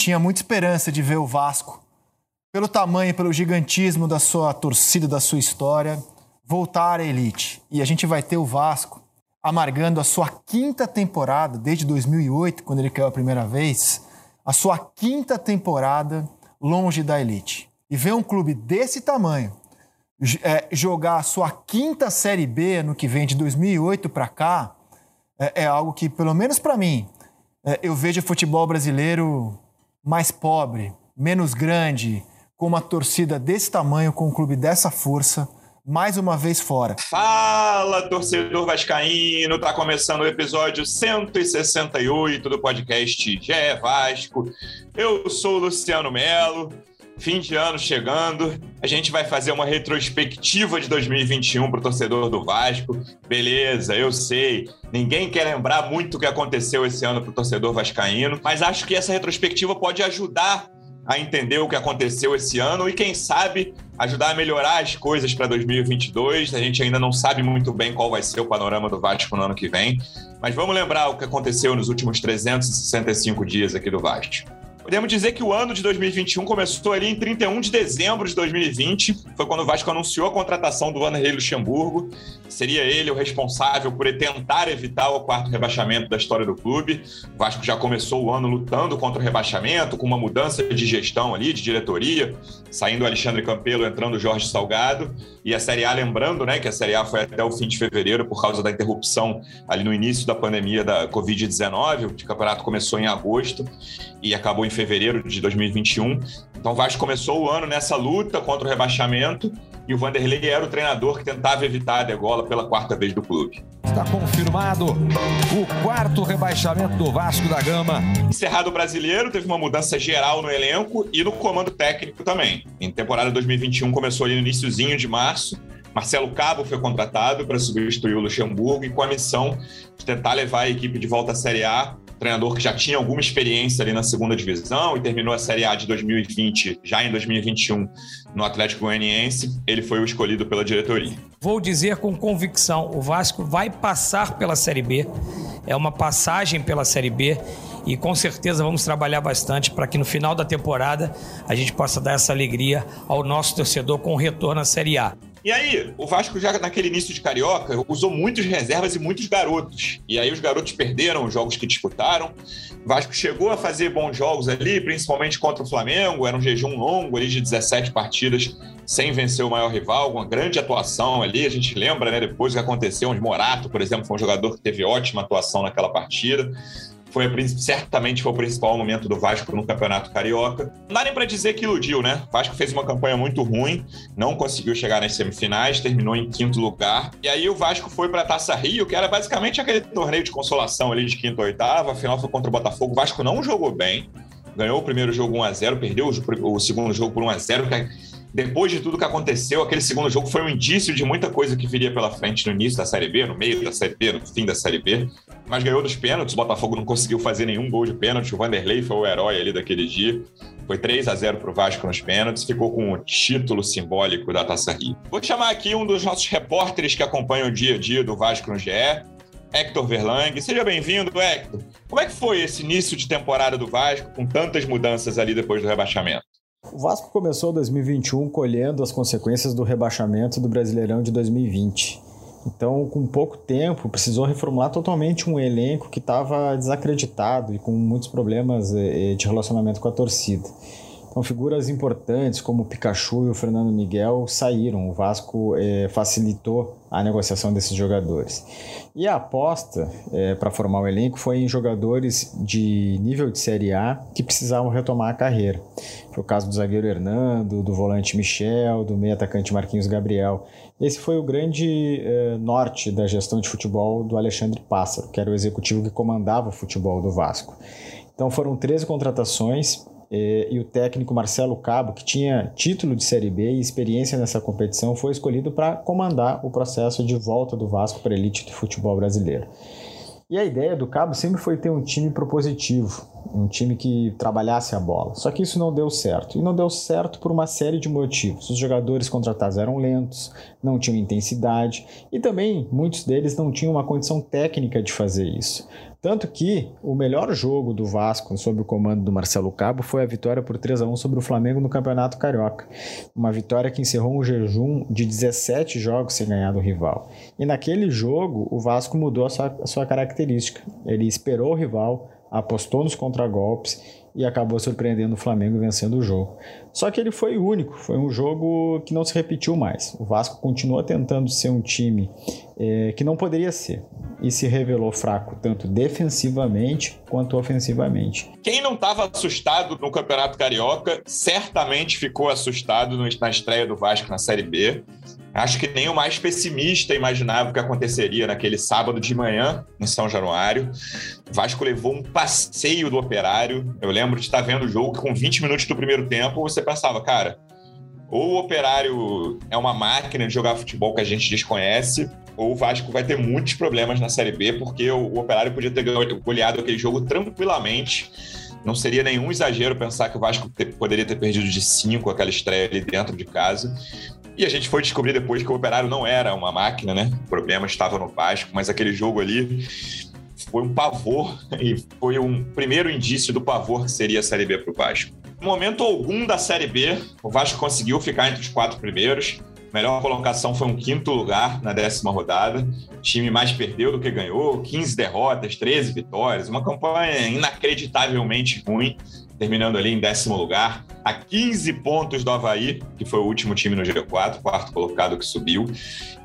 tinha muita esperança de ver o Vasco, pelo tamanho, pelo gigantismo da sua torcida, da sua história, voltar à elite. E a gente vai ter o Vasco amargando a sua quinta temporada, desde 2008, quando ele caiu a primeira vez, a sua quinta temporada longe da elite. E ver um clube desse tamanho é, jogar a sua quinta Série B no que vem de 2008 para cá é, é, algo que, pelo menos para mim, é, eu vejo o futebol brasileiro mais pobre, menos grande, com uma torcida desse tamanho, com um clube dessa força mais uma vez fora. Fala, torcedor vascaíno! Tá começando o episódio 168 do podcast GE Vasco. Eu sou o Luciano Melo. Fim de ano chegando, a gente vai fazer uma retrospectiva de 2021 para o torcedor do Vasco. Beleza, eu sei. Ninguém quer lembrar muito o que aconteceu esse ano para o torcedor vascaíno, mas acho que essa retrospectiva pode ajudar a entender o que aconteceu esse ano e, quem sabe, ajudar a melhorar as coisas para 2022. A gente ainda não sabe muito bem qual vai ser o panorama do Vasco no ano que vem, mas vamos lembrar o que aconteceu nos últimos 365 dias aqui do Vasco. Podemos dizer que o ano de 2021 começou ali em 31 de dezembro de 2020. Foi quando o Vasco anunciou a contratação do Vanderlei Luxemburgo. Seria ele o responsável por tentar evitar o quarto rebaixamento da história do clube. O Vasco já começou o ano lutando contra o rebaixamento, com uma mudança de gestão ali, de diretoria, saindo Alexandre Campelo, entrando Jorge Salgado. E a Série A, lembrando né, que a Série A foi até o fim de fevereiro por causa da interrupção ali no início da pandemia da Covid-19. O campeonato começou em agosto e acabou em fevereiro de 2021. Então o Vasco começou o ano nessa luta contra o rebaixamento e o Vanderlei era o treinador que tentava evitar a degola pela quarta vez do clube. Está confirmado o quarto rebaixamento do Vasco da Gama. Encerrado o brasileiro, teve uma mudança geral no elenco e no comando técnico também. Em temporada 2021 começou ali no iníciozinho de março. Marcelo Cabo foi contratado para substituir o Luxemburgo e com a missão de tentar levar a equipe de volta à Série A treinador que já tinha alguma experiência ali na segunda divisão e terminou a Série A de 2020, já em 2021, no Atlético Goianiense. Ele foi o escolhido pela diretoria. Vou dizer com convicção: o Vasco vai passar pela Série B. É uma passagem pela Série B e com certeza vamos trabalhar bastante para que no final da temporada a gente possa dar essa alegria ao nosso torcedor com o retorno à Série A. E aí, o Vasco já naquele início de Carioca usou muitos reservas e muitos garotos. E aí os garotos perderam os jogos que disputaram. O Vasco chegou a fazer bons jogos ali, principalmente contra o Flamengo. Era um jejum longo ali de 17 partidas sem vencer o maior rival, uma grande atuação ali. A gente lembra, né, depois o que aconteceu, onde Morato, por exemplo, foi um jogador que teve ótima atuação naquela partida foi certamente foi o principal momento do Vasco no Campeonato Carioca. Não dá nem para dizer que iludiu, né? O Vasco fez uma campanha muito ruim, não conseguiu chegar nas semifinais, terminou em quinto lugar. E aí o Vasco foi para a Taça Rio, que era basicamente aquele torneio de consolação ali de quinta ou oitava. Afinal foi contra o Botafogo. O Vasco não jogou bem. Ganhou o primeiro jogo 1 a 0, perdeu o segundo jogo por 1 a 0, que depois de tudo que aconteceu, aquele segundo jogo foi um indício de muita coisa que viria pela frente no início da Série B, no meio da Série B, no fim da Série B. Mas ganhou dos pênaltis, o Botafogo não conseguiu fazer nenhum gol de pênalti, o Vanderlei foi o herói ali daquele dia. Foi 3 a 0 para o Vasco nos pênaltis, ficou com o título simbólico da Taça Rio. Vou chamar aqui um dos nossos repórteres que acompanham o dia a dia do Vasco no GE, Hector Verlang. Seja bem-vindo, Hector. Como é que foi esse início de temporada do Vasco, com tantas mudanças ali depois do rebaixamento? O Vasco começou 2021 colhendo as consequências do rebaixamento do Brasileirão de 2020. Então, com pouco tempo, precisou reformular totalmente um elenco que estava desacreditado e com muitos problemas eh, eh, de relacionamento com a torcida. Então, figuras importantes como o Pikachu e o Fernando Miguel saíram. O Vasco é, facilitou a negociação desses jogadores. E a aposta é, para formar o elenco foi em jogadores de nível de Série A que precisavam retomar a carreira. Foi o caso do zagueiro Hernando, do volante Michel, do meio atacante Marquinhos Gabriel. Esse foi o grande é, norte da gestão de futebol do Alexandre Pássaro, que era o executivo que comandava o futebol do Vasco. Então foram 13 contratações e o técnico Marcelo Cabo, que tinha título de Série B e experiência nessa competição, foi escolhido para comandar o processo de volta do Vasco para a elite do futebol brasileiro. E a ideia do Cabo sempre foi ter um time propositivo, um time que trabalhasse a bola. Só que isso não deu certo. E não deu certo por uma série de motivos. Os jogadores contratados eram lentos, não tinham intensidade e também muitos deles não tinham uma condição técnica de fazer isso. Tanto que o melhor jogo do Vasco sob o comando do Marcelo Cabo foi a vitória por 3 a 1 sobre o Flamengo no Campeonato Carioca. Uma vitória que encerrou um jejum de 17 jogos sem ganhar do rival. E naquele jogo, o Vasco mudou a sua, a sua característica. Ele esperou o rival, apostou nos contragolpes e acabou surpreendendo o Flamengo vencendo o jogo. Só que ele foi único, foi um jogo que não se repetiu mais. O Vasco continuou tentando ser um time é, que não poderia ser e se revelou fraco tanto defensivamente quanto ofensivamente. Quem não estava assustado no Campeonato Carioca certamente ficou assustado na estreia do Vasco na Série B. Acho que nem o mais pessimista imaginava o que aconteceria naquele sábado de manhã em São Januário. O Vasco levou um passeio do operário. Eu lembro de estar vendo o jogo com 20 minutos do primeiro tempo. Você pensava, cara, ou o operário é uma máquina de jogar futebol que a gente desconhece, ou o Vasco vai ter muitos problemas na Série B, porque o, operário podia ter goleado aquele jogo tranquilamente. Não seria nenhum exagero pensar que o Vasco poderia ter perdido de 5 aquela estreia ali dentro de casa. E a gente foi descobrir depois que o Operário não era uma máquina, né? O problema estava no Vasco, mas aquele jogo ali foi um pavor e foi um primeiro indício do pavor que seria a Série B para o Vasco. Momento algum da Série B, o Vasco conseguiu ficar entre os quatro primeiros. Melhor colocação foi um quinto lugar na décima rodada. O time mais perdeu do que ganhou, 15 derrotas, 13 vitórias, uma campanha inacreditavelmente ruim terminando ali em décimo lugar, a 15 pontos do Havaí, que foi o último time no G4, quarto colocado que subiu.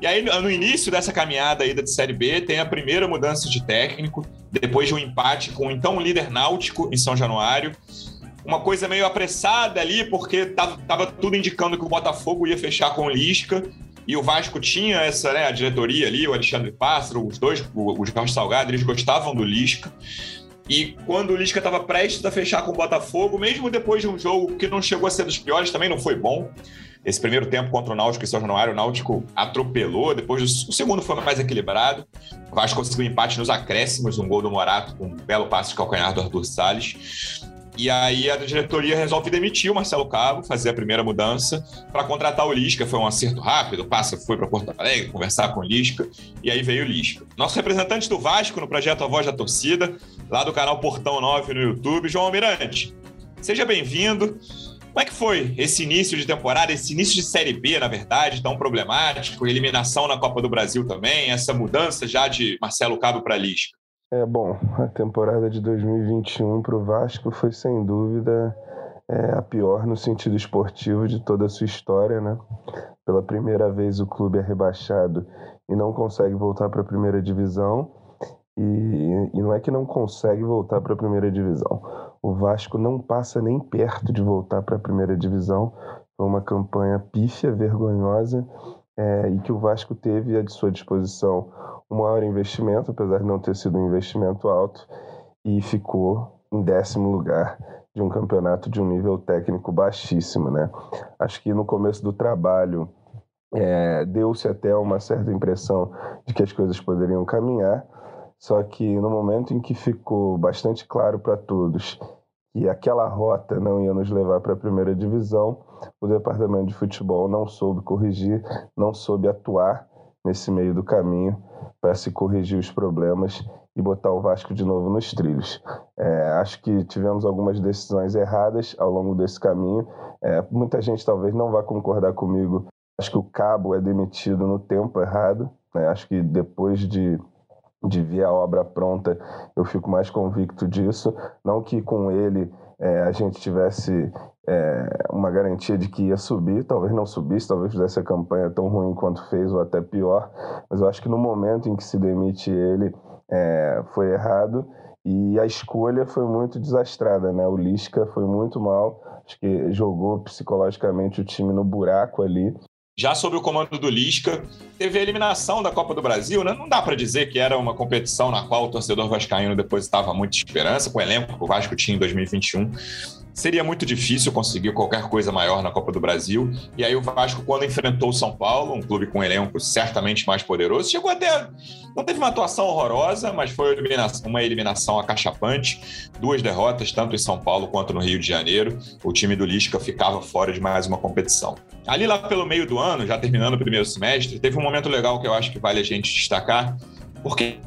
E aí, no início dessa caminhada aí da Série B, tem a primeira mudança de técnico, depois de um empate com o então líder náutico em São Januário. Uma coisa meio apressada ali, porque tava, tava tudo indicando que o Botafogo ia fechar com o Lisca, e o Vasco tinha essa, né, a diretoria ali, o Alexandre Pássaro, os dois, o, o Jorge Salgado, eles gostavam do Lisca. E quando o Lisca estava prestes a fechar com o Botafogo, mesmo depois de um jogo que não chegou a ser dos piores, também não foi bom. Esse primeiro tempo contra o Náutico em São Januário, o Náutico atropelou. Depois o segundo foi mais equilibrado. O Vasco conseguiu um empate nos acréscimos, um gol do Morato com um belo passe de calcanhar do Arthur Salles. E aí a diretoria resolve demitir o Marcelo Cabo, fazer a primeira mudança para contratar o Lisca. Foi um acerto rápido, o Passa foi para Porto Alegre conversar com o Lisca, e aí veio o Lisca. Nosso representante do Vasco no projeto A Voz da Torcida, lá do canal Portão 9 no YouTube, João Almirante. Seja bem-vindo. Como é que foi esse início de temporada, esse início de Série B, na verdade, tão problemático, eliminação na Copa do Brasil também, essa mudança já de Marcelo Cabo para Lisca? É bom, a temporada de 2021 para o Vasco foi sem dúvida é, a pior no sentido esportivo de toda a sua história, né? Pela primeira vez o clube é rebaixado e não consegue voltar para a primeira divisão. E, e não é que não consegue voltar para a primeira divisão. O Vasco não passa nem perto de voltar para a primeira divisão. Foi uma campanha pífia, vergonhosa, é, e que o Vasco teve à sua disposição um maior investimento, apesar de não ter sido um investimento alto, e ficou em décimo lugar de um campeonato de um nível técnico baixíssimo, né? Acho que no começo do trabalho é, deu-se até uma certa impressão de que as coisas poderiam caminhar, só que no momento em que ficou bastante claro para todos que aquela rota não ia nos levar para a primeira divisão, o departamento de futebol não soube corrigir, não soube atuar nesse meio do caminho para se corrigir os problemas e botar o Vasco de novo nos trilhos. É, acho que tivemos algumas decisões erradas ao longo desse caminho. É, muita gente talvez não vá concordar comigo. Acho que o Cabo é demitido no tempo errado. Né? Acho que depois de, de ver a obra pronta, eu fico mais convicto disso. Não que com ele é, a gente tivesse é, uma garantia de que ia subir, talvez não subisse, talvez fizesse a campanha tão ruim quanto fez ou até pior, mas eu acho que no momento em que se demite ele é, foi errado e a escolha foi muito desastrada, né? O Lisca foi muito mal, acho que jogou psicologicamente o time no buraco ali. Já sob o comando do Lisca, teve a eliminação da Copa do Brasil, né? Não dá para dizer que era uma competição na qual o torcedor vascaíno depositava muita esperança com o elenco que o Vasco tinha em 2021 seria muito difícil conseguir qualquer coisa maior na Copa do Brasil. E aí o Vasco, quando enfrentou o São Paulo, um clube com um elenco certamente mais poderoso, chegou até. Não teve uma atuação horrorosa, mas foi uma eliminação acachapante. Duas derrotas, tanto em São Paulo quanto no Rio de Janeiro. O time do Lisca ficava fora de mais uma competição. Ali lá pelo meio do ano, já terminando o primeiro semestre, teve um momento legal que eu acho que vale a gente destacar, porque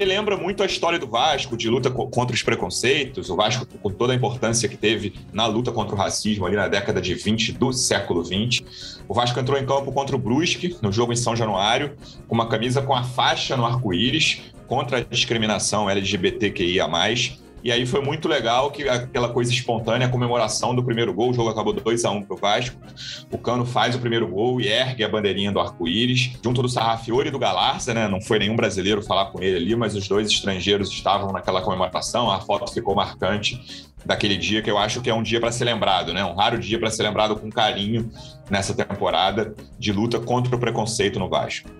lembra muito a história do Vasco, de luta contra os preconceitos, o Vasco com toda a importância que teve na luta contra o racismo ali na década de 20 do século 20. O Vasco entrou em campo contra o Brusque, no jogo em São Januário, com uma camisa com a faixa no arco-íris, contra a discriminação LGBTQIA+, e aí foi muito legal que aquela coisa espontânea, a comemoração do primeiro gol, o jogo acabou 2 a 1 um pro Vasco. O Cano faz o primeiro gol e ergue a bandeirinha do arco-íris, junto do Sarrafiori e do Galarza, né? Não foi nenhum brasileiro falar com ele ali, mas os dois estrangeiros estavam naquela comemoração. A foto ficou marcante daquele dia que eu acho que é um dia para ser lembrado, né? Um raro dia para ser lembrado com carinho nessa temporada de luta contra o preconceito no Vasco.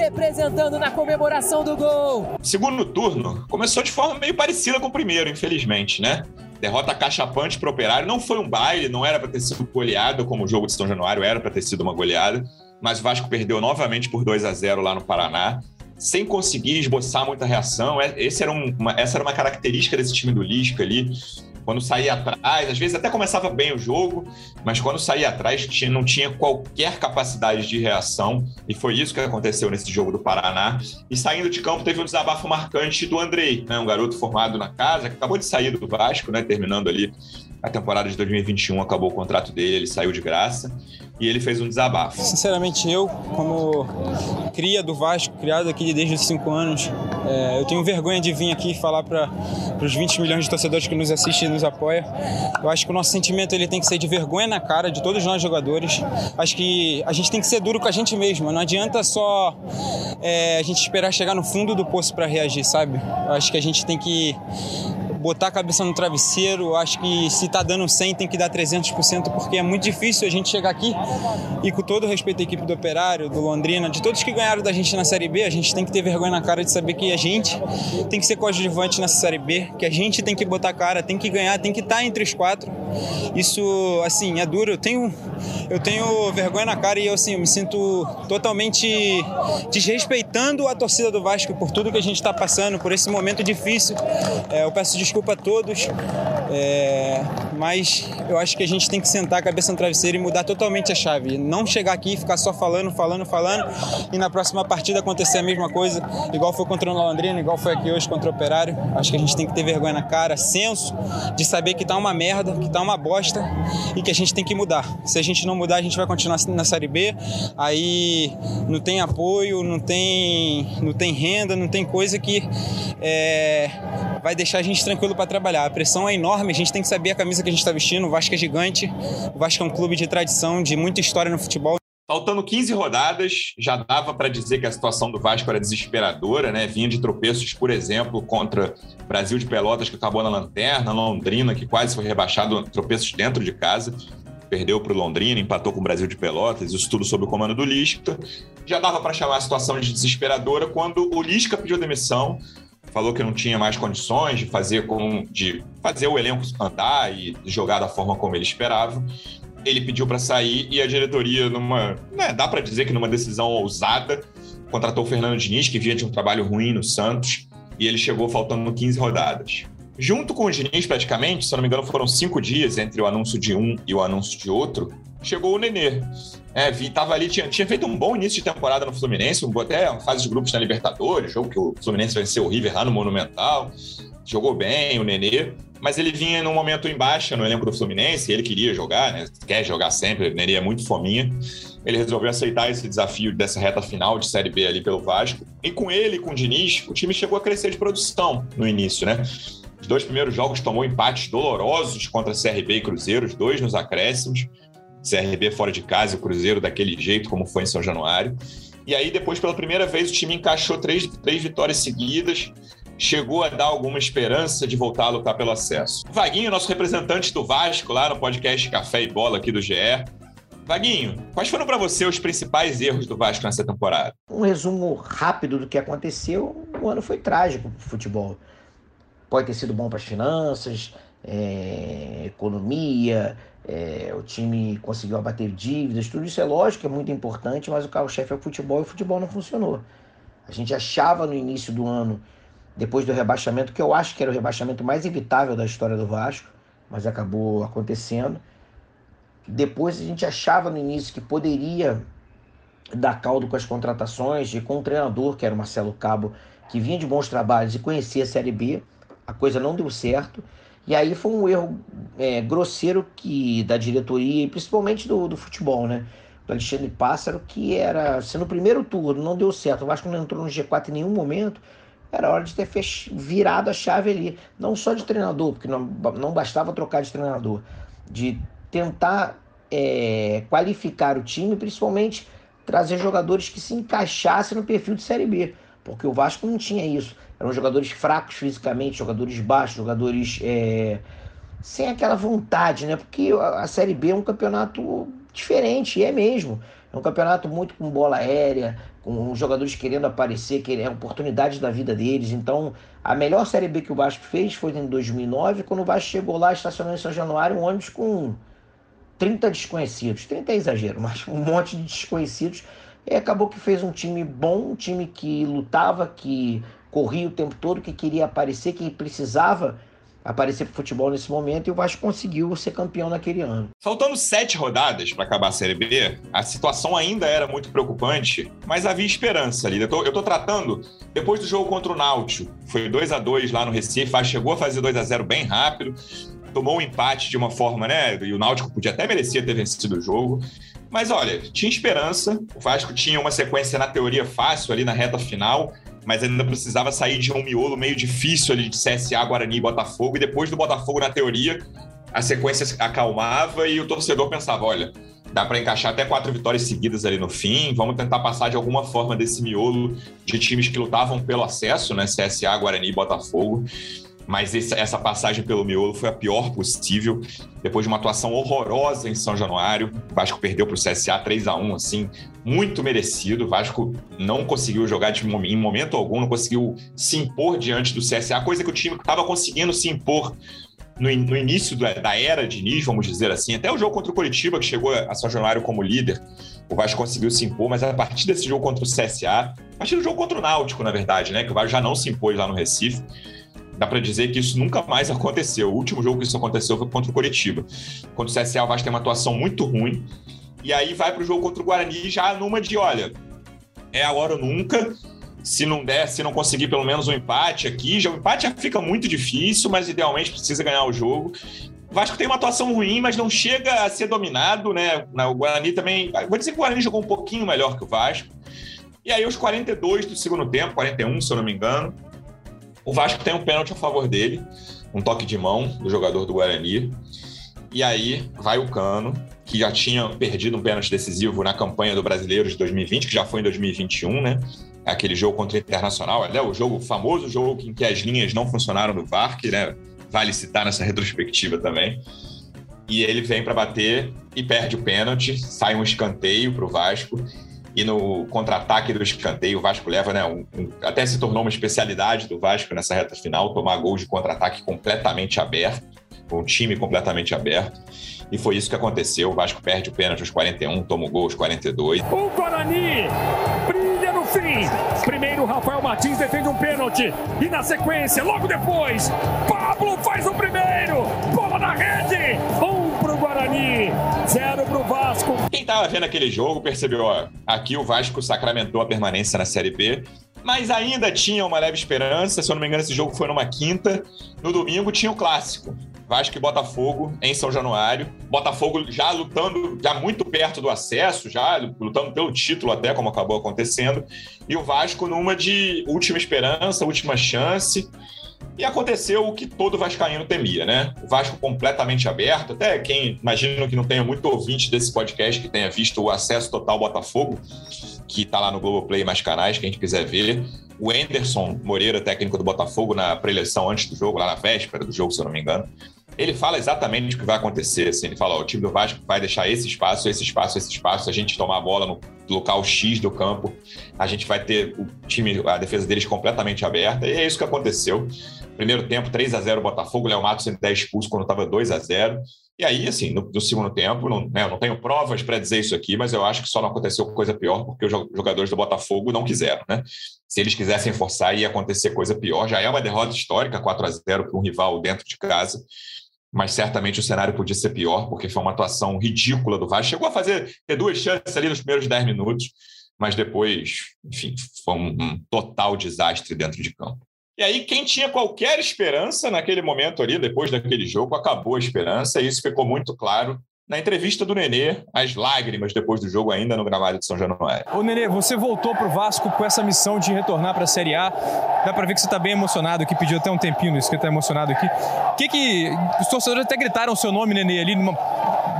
Representando na comemoração do gol. Segundo turno começou de forma meio parecida com o primeiro, infelizmente, né? Derrota cachapante para o Operário. Não foi um baile, não era para ter sido goleado como o jogo de São Januário, era para ter sido uma goleada. Mas o Vasco perdeu novamente por 2 a 0 lá no Paraná sem conseguir esboçar muita reação. É, esse era uma, essa era uma característica desse time do Lisca ali. Quando saía atrás, às vezes até começava bem o jogo, mas quando saía atrás tinha, não tinha qualquer capacidade de reação, e foi isso que aconteceu nesse jogo do Paraná. E saindo de campo teve um desabafo marcante do Andrei, né, um garoto formado na casa, que acabou de sair do Vasco, né, terminando ali a temporada de 2021 acabou o contrato dele, ele saiu de graça e ele fez um desabafo. Sinceramente, eu, como cria do Vasco, criado aqui desde os 5 anos, é, eu tenho vergonha de vir aqui falar para os 20 milhões de torcedores que nos assistem e nos apoiam. Eu acho que o nosso sentimento ele tem que ser de vergonha na cara de todos nós jogadores. Acho que a gente tem que ser duro com a gente mesmo. Não adianta só é, a gente esperar chegar no fundo do poço para reagir, sabe? Eu acho que a gente tem que botar a cabeça no travesseiro. Acho que se tá dando 100 tem que dar 300%, porque é muito difícil a gente chegar aqui e com todo o respeito à equipe do Operário, do Londrina, de todos que ganharam da gente na Série B, a gente tem que ter vergonha na cara de saber que a gente tem que ser coadjuvante nessa Série B, que a gente tem que botar a cara, tem que ganhar, tem que estar tá entre os quatro. Isso, assim, é duro. Eu tenho, eu tenho vergonha na cara e eu, assim, eu me sinto totalmente desrespeitando a torcida do Vasco por tudo que a gente está passando, por esse momento difícil. É, eu peço desculpa a todos, é, mas eu acho que a gente tem que sentar a cabeça no travesseiro e mudar totalmente a chave. Não chegar aqui e ficar só falando, falando, falando e na próxima partida acontecer a mesma coisa, igual foi contra o Londrina, igual foi aqui hoje contra o Operário. Acho que a gente tem que ter vergonha na cara, senso de saber que tá uma merda, que tá uma bosta e que a gente tem que mudar. Se a gente não mudar, a gente vai continuar na Série B. Aí não tem apoio, não tem, não tem renda, não tem coisa que é, vai deixar a gente tranquilo para trabalhar. A pressão é enorme, a gente tem que saber a camisa que a gente está vestindo. O Vasco é gigante, o Vasco é um clube de tradição, de muita história no futebol. Faltando 15 rodadas, já dava para dizer que a situação do Vasco era desesperadora, né? Vinha de tropeços, por exemplo, contra Brasil de Pelotas, que acabou na lanterna, Londrina, que quase foi rebaixado, tropeços dentro de casa, perdeu para o Londrina, empatou com o Brasil de Pelotas, isso tudo sob o comando do Lisca. Já dava para chamar a situação de desesperadora quando o Lisca pediu demissão falou que não tinha mais condições de fazer com de fazer o elenco andar e jogar da forma como ele esperava. Ele pediu para sair e a diretoria, numa, né, dá para dizer que numa decisão ousada, contratou o Fernando Diniz, que vinha de um trabalho ruim no Santos, e ele chegou faltando 15 rodadas. Junto com o Diniz, praticamente, se eu não me engano, foram cinco dias entre o anúncio de um e o anúncio de outro, chegou o Nenê. É, vi, tava ali, tinha, tinha feito um bom início de temporada no Fluminense, um, até fase de grupos na Libertadores, jogo que o Fluminense venceu o River lá no Monumental, jogou bem o Nenê, mas ele vinha num momento em baixa no elenco do Fluminense, ele queria jogar, né? Quer jogar sempre, o Nenê é muito fominha. Ele resolveu aceitar esse desafio dessa reta final de Série B ali pelo Vasco. E com ele, com o Diniz, o time chegou a crescer de produção no início, né? Os dois primeiros jogos tomou empates dolorosos contra CRB e Cruzeiro, os dois nos acréscimos. CRB fora de casa o Cruzeiro daquele jeito, como foi em São Januário. E aí, depois, pela primeira vez, o time encaixou três, três vitórias seguidas, chegou a dar alguma esperança de voltar a lutar pelo acesso. Vaguinho, nosso representante do Vasco, lá no podcast Café e Bola aqui do GE, Vaguinho, quais foram para você os principais erros do Vasco nessa temporada? Um resumo rápido do que aconteceu: o ano foi trágico para o futebol. Pode ter sido bom para as finanças, é, economia, é, o time conseguiu abater dívidas, tudo isso é lógico, é muito importante, mas o carro-chefe é o futebol e o futebol não funcionou. A gente achava no início do ano, depois do rebaixamento, que eu acho que era o rebaixamento mais evitável da história do Vasco, mas acabou acontecendo. Depois a gente achava no início que poderia dar caldo com as contratações e com o treinador, que era o Marcelo Cabo, que vinha de bons trabalhos e conhecia a Série B. A coisa não deu certo. E aí foi um erro é, grosseiro que da diretoria e principalmente do, do futebol, né? Do Alexandre Pássaro, que era, se no primeiro turno não deu certo, o Vasco não entrou no G4 em nenhum momento, era hora de ter fech... virado a chave ali. Não só de treinador, porque não, não bastava trocar de treinador, de tentar é, qualificar o time, principalmente trazer jogadores que se encaixassem no perfil de Série B, porque o Vasco não tinha isso. Eram jogadores fracos fisicamente, jogadores baixos, jogadores é, sem aquela vontade, né? Porque a, Série B é um campeonato diferente, é mesmo. É um campeonato muito com bola aérea, com jogadores querendo aparecer, querendo é oportunidade da vida deles. Então, a melhor Série B que o Vasco fez foi em 2009, quando o Vasco chegou lá, estacionou em São Januário, um ônibus com 30 desconhecidos. 30 é exagero, mas um monte de desconhecidos. E acabou que fez um time bom, um time que lutava, que corria o tempo todo, que queria aparecer, que precisava aparecer para o futebol nesse momento e o Vasco conseguiu ser campeão naquele ano. Faltando sete rodadas para acabar a Série B, a situação ainda era muito preocupante, mas havia esperança ali. Eu tô tratando, depois do jogo contra o Náutico, foi 2 a 2 lá no Recife, chegou a fazer 2 a 0 bem rápido, tomou um empate de uma forma, né? E o Náutico podia até merecer ter vencido o jogo. Mas olha, tinha esperança. O Vasco tinha uma sequência na teoria fácil ali na reta final, mas ainda precisava sair de um miolo meio difícil ali de CSA, Guarani e Botafogo. E depois do Botafogo, na teoria, a sequência acalmava e o torcedor pensava: olha, dá para encaixar até quatro vitórias seguidas ali no fim. Vamos tentar passar de alguma forma desse miolo de times que lutavam pelo acesso, né? CSA, Guarani e Botafogo mas essa passagem pelo miolo foi a pior possível. Depois de uma atuação horrorosa em São Januário, o Vasco perdeu para o CSA 3 a 1 assim, muito merecido. O Vasco não conseguiu jogar de, em momento algum, não conseguiu se impor diante do CSA, coisa que o time estava conseguindo se impor no, no início da, da era de Nis, vamos dizer assim. Até o jogo contra o Curitiba, que chegou a São Januário como líder, o Vasco conseguiu se impor, mas a partir desse jogo contra o CSA, a partir do jogo contra o Náutico, na verdade, né, que o Vasco já não se impôs lá no Recife, dá para dizer que isso nunca mais aconteceu. O último jogo que isso aconteceu foi contra o Coritiba. Contra o CSA, o Vasco tem uma atuação muito ruim. E aí vai para o jogo contra o Guarani já numa de, olha, é agora ou nunca. Se não der, se não conseguir pelo menos um empate aqui, já o empate já fica muito difícil, mas idealmente precisa ganhar o jogo. O Vasco tem uma atuação ruim, mas não chega a ser dominado, né? O Guarani também. Vou dizer que o Guarani jogou um pouquinho melhor que o Vasco. E aí, os 42 do segundo tempo, 41, se eu não me engano, o Vasco tem um pênalti a favor dele, um toque de mão do jogador do Guarani. E aí vai o Cano, que já tinha perdido um pênalti decisivo na campanha do Brasileiro de 2020, que já foi em 2021, né? Aquele jogo contra o Internacional, é o jogo o famoso jogo em que as linhas não funcionaram no VAR, que né, vale citar nessa retrospectiva também. E ele vem para bater e perde o pênalti, sai um escanteio para o Vasco e no contra-ataque do escanteio, o Vasco leva, né? Um, um, até se tornou uma especialidade do Vasco nessa reta final, tomar gol de contra-ataque completamente aberto, com um time completamente aberto. E foi isso que aconteceu. O Vasco perde o pênalti aos 41, toma o gol aos 42. O Guarani brilha no fim. Primeiro, Rafael Martins defende um pênalti. E na sequência, logo depois, Pablo faz o primeiro. Tava vendo aquele jogo percebeu, ó, aqui o Vasco sacramentou a permanência na Série B mas ainda tinha uma leve esperança. Se eu não me engano, esse jogo foi numa quinta. No domingo tinha o clássico. Vasco e Botafogo em São Januário. Botafogo já lutando, já muito perto do acesso, já lutando pelo título até, como acabou acontecendo. E o Vasco numa de última esperança, última chance. E aconteceu o que todo vascaíno temia, né? O Vasco completamente aberto. Até quem imagino que não tenha muito ouvinte desse podcast que tenha visto o acesso total Botafogo, que está lá no Globoplay mais canais, quem quiser ver. O Anderson Moreira, técnico do Botafogo, na preleção antes do jogo, lá na véspera do jogo, se eu não me engano, ele fala exatamente o que vai acontecer. Assim, ele fala: ó, o time do Vasco vai deixar esse espaço, esse espaço, esse espaço. A gente tomar a bola no local X do campo, a gente vai ter o time, a defesa deles completamente aberta. E é isso que aconteceu. Primeiro tempo, 3 a 0 Botafogo, Léo Matos sendo 10 expulso quando estava 2 a 0 E aí, assim, no, no segundo tempo, não, né, não tenho provas para dizer isso aqui, mas eu acho que só não aconteceu coisa pior porque os jogadores do Botafogo não quiseram, né? Se eles quisessem forçar, ia acontecer coisa pior. Já é uma derrota histórica, 4 a 0 para um rival dentro de casa mas certamente o cenário podia ser pior, porque foi uma atuação ridícula do Vasco. Chegou a fazer ter duas chances ali nos primeiros 10 minutos, mas depois, enfim, foi um, um, total desastre dentro de campo. E aí, quem tinha qualquer esperança naquele momento ali, depois daquele jogo, acabou a esperança, e isso ficou muito claro na entrevista do Nenê, as lágrimas depois do jogo ainda no gramado de São Januário. Ô Nenê, você voltou para o Vasco com essa missão de retornar para a Série A. Dá para ver que você está bem emocionado aqui, pediu até um tempinho nisso, que está emocionado aqui. O que que... Os torcedores até gritaram o seu nome, Nenê, ali no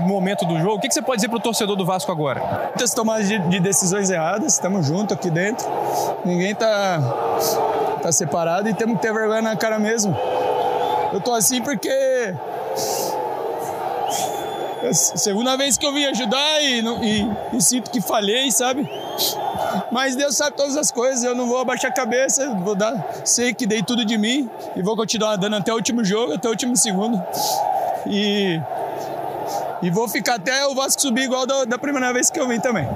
momento do jogo. O que, que você pode dizer para o torcedor do Vasco agora? Muitas tomadas de, de decisões erradas, estamos juntos aqui dentro. Ninguém está tá separado e temos que ter vergonha na cara mesmo. Eu tô assim porque segunda vez que eu vim ajudar e, e, e, sinto que falhei, sabe? Mas Deus sabe todas as coisas, eu não vou abaixar a cabeça, vou dar, sei que dei tudo de mim e vou continuar dando até o último jogo, até o último segundo. E, e vou ficar até o Vasco subir igual da, da primeira vez que eu vim também.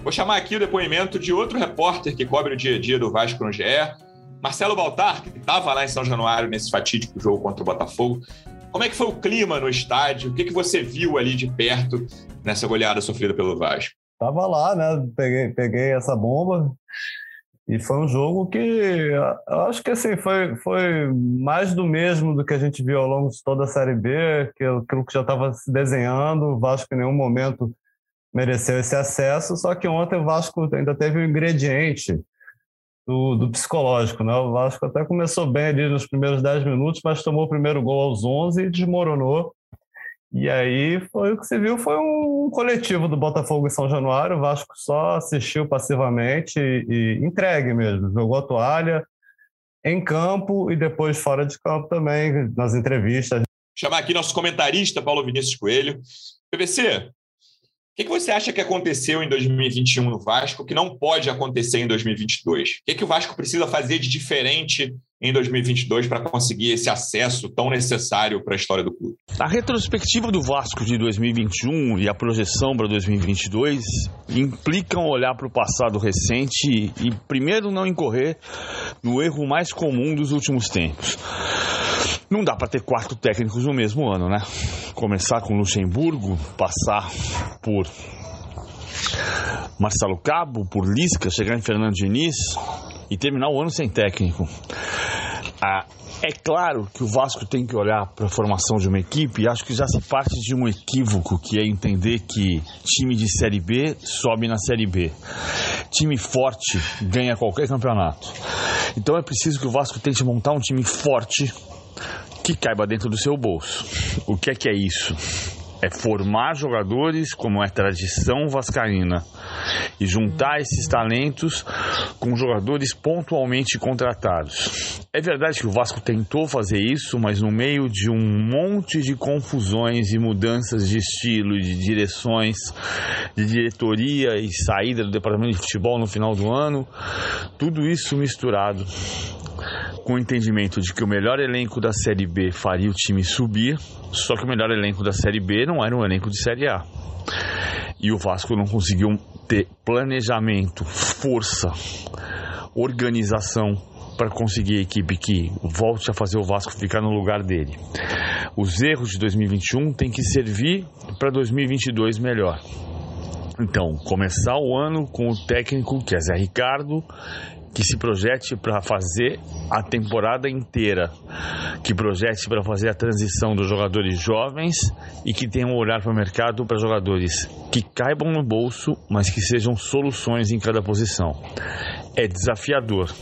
Vou chamar aqui o depoimento de outro repórter que cobre o dia a dia do Vasco no GE, Marcelo Baltar, que estava lá em São Januário nesse fatídico jogo contra o Botafogo. Como é que foi o clima no estádio? O que, que você viu ali de perto nessa goleada sofrida pelo Vasco? Tava lá, né? Peguei, peguei essa bomba e foi um jogo que eu acho que assim foi, foi mais do mesmo do que a gente viu ao longo de toda a Série B, que aquilo que já estava se desenhando. O Vasco em nenhum momento mereceu esse acesso, só que ontem o Vasco ainda teve um ingrediente do, do, psicológico. Né? O Vasco até começou bem ali nos primeiros 10 minutos, mas tomou o primeiro gol aos 11 e desmoronou. E aí foi o que se viu, foi um coletivo do Botafogo em São Januário. O Vasco só assistiu passivamente e, e entregue mesmo. Jogou a toalha em campo e depois fora de campo também, nas entrevistas. Chamar aqui nosso comentarista, Paulo Vinícius Coelho. PVC, o que, que, você acha que aconteceu em 2021 no Vasco que não pode acontecer em 2022? O que, que o Vasco precisa fazer de diferente em 2022 para conseguir esse acesso tão necessário para a história do clube? A retrospectiva do Vasco de 2021 e a projeção para 2022 implicam olhar para o passado recente e, primeiro, não incorrer no erro mais comum dos últimos tempos. Não dá para ter quatro técnicos no mesmo ano, né? Começar com Luxemburgo, passar por Marcelo Cabo, por Lisca, chegar em Fernando Diniz e terminar o ano sem técnico. Ah, é claro que o Vasco tem que olhar para a formação de uma equipe e acho que já se parte de um equívoco que é entender que time de Série B sobe na Série B. Time forte ganha qualquer campeonato. Então é preciso que o Vasco tente montar um time forte que caiba dentro do seu bolso. O que é que é isso? É formar jogadores como é tradição vascaína e juntar esses talentos com jogadores pontualmente contratados. É verdade que o Vasco tentou fazer isso, mas no meio de um monte de confusões e mudanças de estilo, de direções, de diretoria e saída do departamento de futebol no final do ano, tudo isso misturado com o entendimento de que o melhor elenco da Série B faria o time subir, só que o melhor elenco da Série B não era um elenco de Série A. E o Vasco não conseguiu ter planejamento, força, organização para conseguir a equipe que volte a fazer o Vasco ficar no lugar dele. Os erros de 2021 têm que servir para 2022 melhor. Então, começar o ano com o técnico que é Zé Ricardo que se projete para fazer a temporada inteira, que projete para fazer a transição dos jogadores jovens e que tenha um olhar para o mercado para jogadores que caibam no bolso, mas que sejam soluções em cada posição. É desafiador,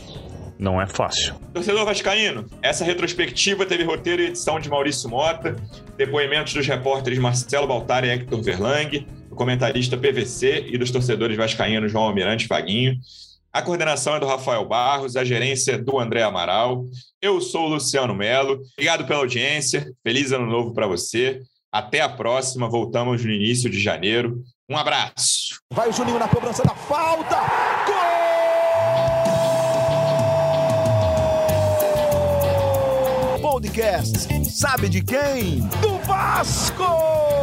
não é fácil. Torcedor Vascaíno, essa retrospectiva teve roteiro e edição de Maurício Mota, depoimentos dos repórteres Marcelo Baltar e Hector Verlang, do comentarista PVC e dos torcedores vascaínos João Almirante Vaguinho. A coordenação é do Rafael Barros, a gerência é do André Amaral. Eu sou o Luciano Melo. Obrigado pela audiência. Feliz ano novo para você. Até a próxima. Voltamos no início de janeiro. Um abraço. Vai o Juninho na cobrança da falta. Gol! Podcast. Sabe de quem? Do Vasco!